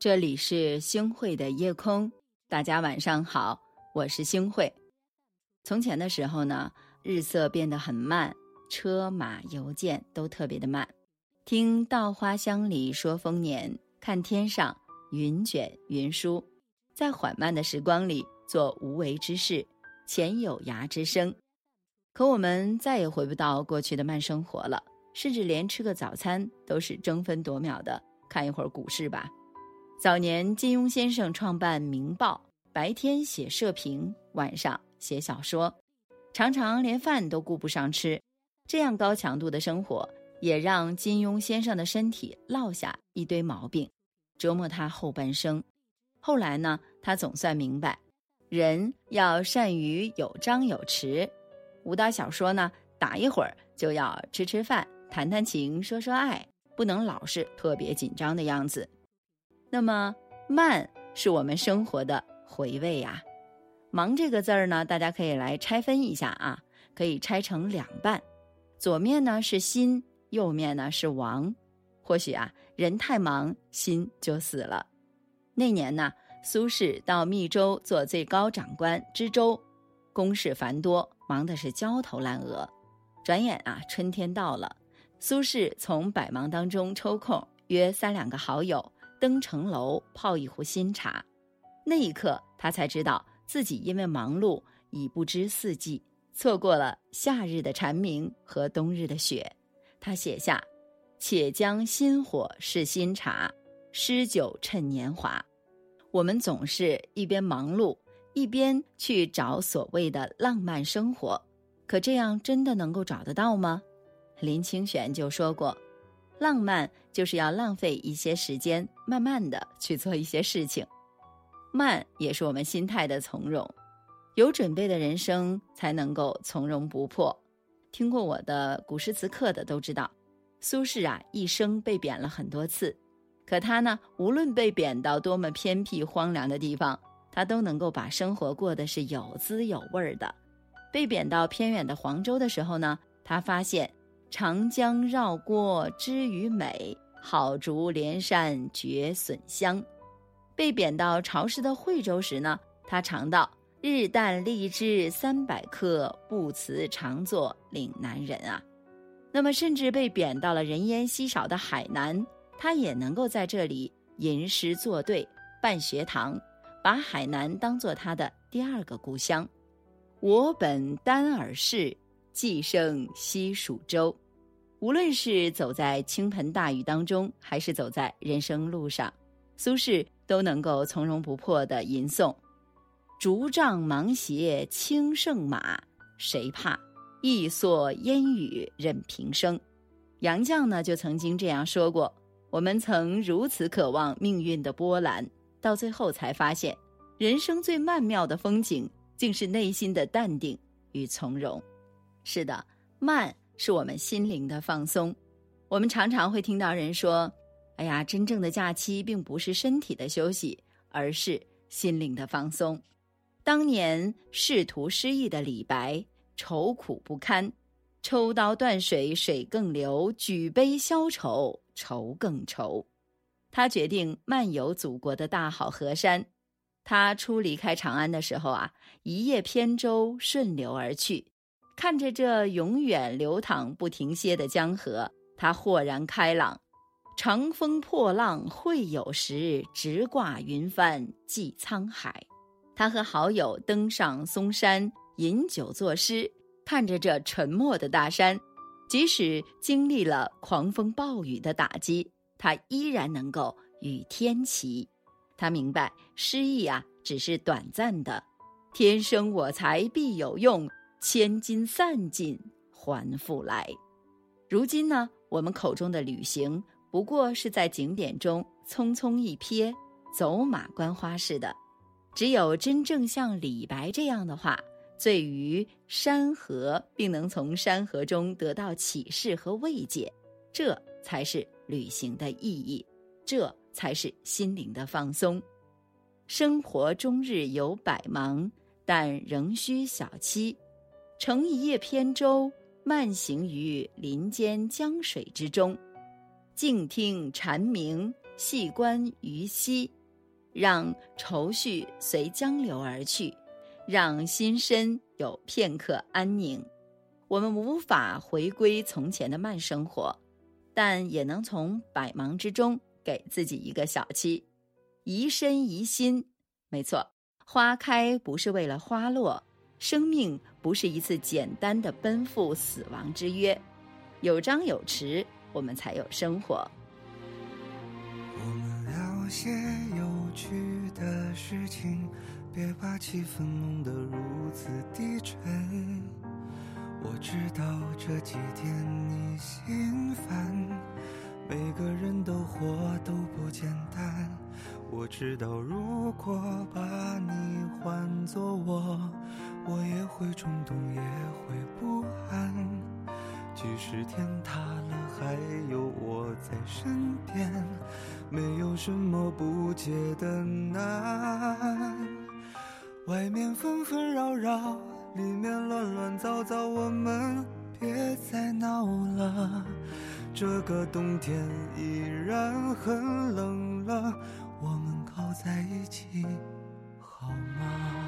这里是星汇的夜空，大家晚上好，我是星汇。从前的时候呢，日色变得很慢，车马邮件都特别的慢。听稻花香里说丰年，看天上云卷云舒，在缓慢的时光里做无为之事，潜有涯之生。可我们再也回不到过去的慢生活了，甚至连吃个早餐都是争分夺秒的看一会儿股市吧。早年，金庸先生创办《明报》，白天写社评，晚上写小说，常常连饭都顾不上吃。这样高强度的生活，也让金庸先生的身体落下一堆毛病，折磨他后半生。后来呢，他总算明白，人要善于有张有弛。武打小说呢，打一会儿就要吃吃饭、谈谈情、说说爱，不能老是特别紧张的样子。那么慢是我们生活的回味呀。忙这个字儿呢，大家可以来拆分一下啊，可以拆成两半，左面呢是心，右面呢是王。或许啊，人太忙，心就死了。那年呢，苏轼到密州做最高长官知州，公事繁多，忙的是焦头烂额。转眼啊，春天到了，苏轼从百忙当中抽空，约三两个好友。登城楼泡一壶新茶，那一刻他才知道自己因为忙碌已不知四季，错过了夏日的蝉鸣和冬日的雪。他写下：“且将新火试新茶，诗酒趁年华。”我们总是一边忙碌，一边去找所谓的浪漫生活，可这样真的能够找得到吗？林清玄就说过。浪漫就是要浪费一些时间，慢慢的去做一些事情。慢也是我们心态的从容，有准备的人生才能够从容不迫。听过我的古诗词课的都知道，苏轼啊一生被贬了很多次，可他呢，无论被贬到多么偏僻荒凉的地方，他都能够把生活过得是有滋有味的。被贬到偏远的黄州的时候呢，他发现。长江绕郭知鱼美，好竹连山绝笋香。被贬到潮湿的惠州时呢，他尝到日啖荔枝三百颗，不辞常作岭南人啊。那么，甚至被贬到了人烟稀少的海南，他也能够在这里吟诗作对，办学堂，把海南当做他的第二个故乡。我本丹耳市。寄生西蜀州，无论是走在倾盆大雨当中，还是走在人生路上，苏轼都能够从容不迫地吟诵：“竹杖芒鞋轻胜马，谁怕？一蓑烟雨任平生。”杨绛呢，就曾经这样说过：“我们曾如此渴望命运的波澜，到最后才发现，人生最曼妙的风景，竟是内心的淡定与从容。”是的，慢是我们心灵的放松。我们常常会听到人说：“哎呀，真正的假期并不是身体的休息，而是心灵的放松。”当年仕途失意的李白，愁苦不堪，抽刀断水，水更流；举杯消愁，愁更愁。他决定漫游祖国的大好河山。他初离开长安的时候啊，一叶扁舟顺流而去。看着这永远流淌不停歇的江河，他豁然开朗。长风破浪会有时，直挂云帆济沧海。他和好友登上嵩山，饮酒作诗。看着这沉默的大山，即使经历了狂风暴雨的打击，他依然能够与天齐。他明白诗意啊，只是短暂的。天生我材必有用。千金散尽还复来。如今呢，我们口中的旅行，不过是在景点中匆匆一瞥，走马观花似的。只有真正像李白这样的话，醉于山河，并能从山河中得到启示和慰藉，这才是旅行的意义，这才是心灵的放松。生活终日有百忙，但仍需小憩。乘一叶扁舟，慢行于林间江水之中，静听蝉鸣，细观鱼溪，让愁绪随江流而去，让心身有片刻安宁。我们无法回归从前的慢生活，但也能从百忙之中给自己一个小憩，怡身怡心。没错，花开不是为了花落，生命不是一次简单的奔赴死亡之约，有张有弛，我们才有生活。我们聊些有趣的事情，别把气氛弄得如此低沉。我知道这几天你心烦，每个人都活都不简单。我知道如果把你换作我，我也会冲动，也会不安。即使天塌了，还有我在身边，没有什么不解的难。外面纷纷扰扰。里面乱乱糟糟，我们别再闹了。这个冬天依然很冷了，我们靠在一起好吗？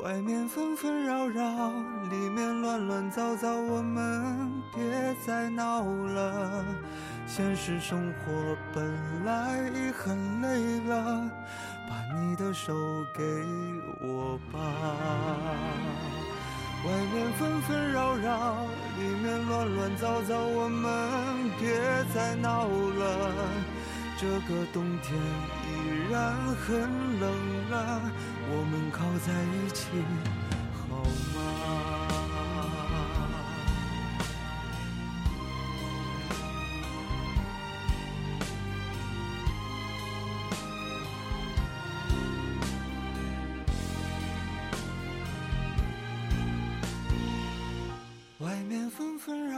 外面纷纷扰扰，里面乱乱糟糟，我们别再闹了。现实生活本来已很累了。把你的手给我吧，外面纷纷扰扰，里面乱乱糟糟，我们别再闹了。这个冬天依然很冷了，我们靠在一起好吗？外面纷纷扰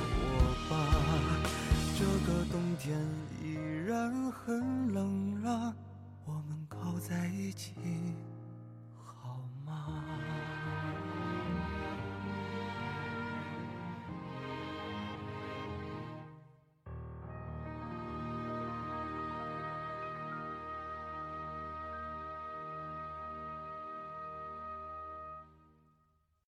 天依然很冷了，我们靠在一起好吗？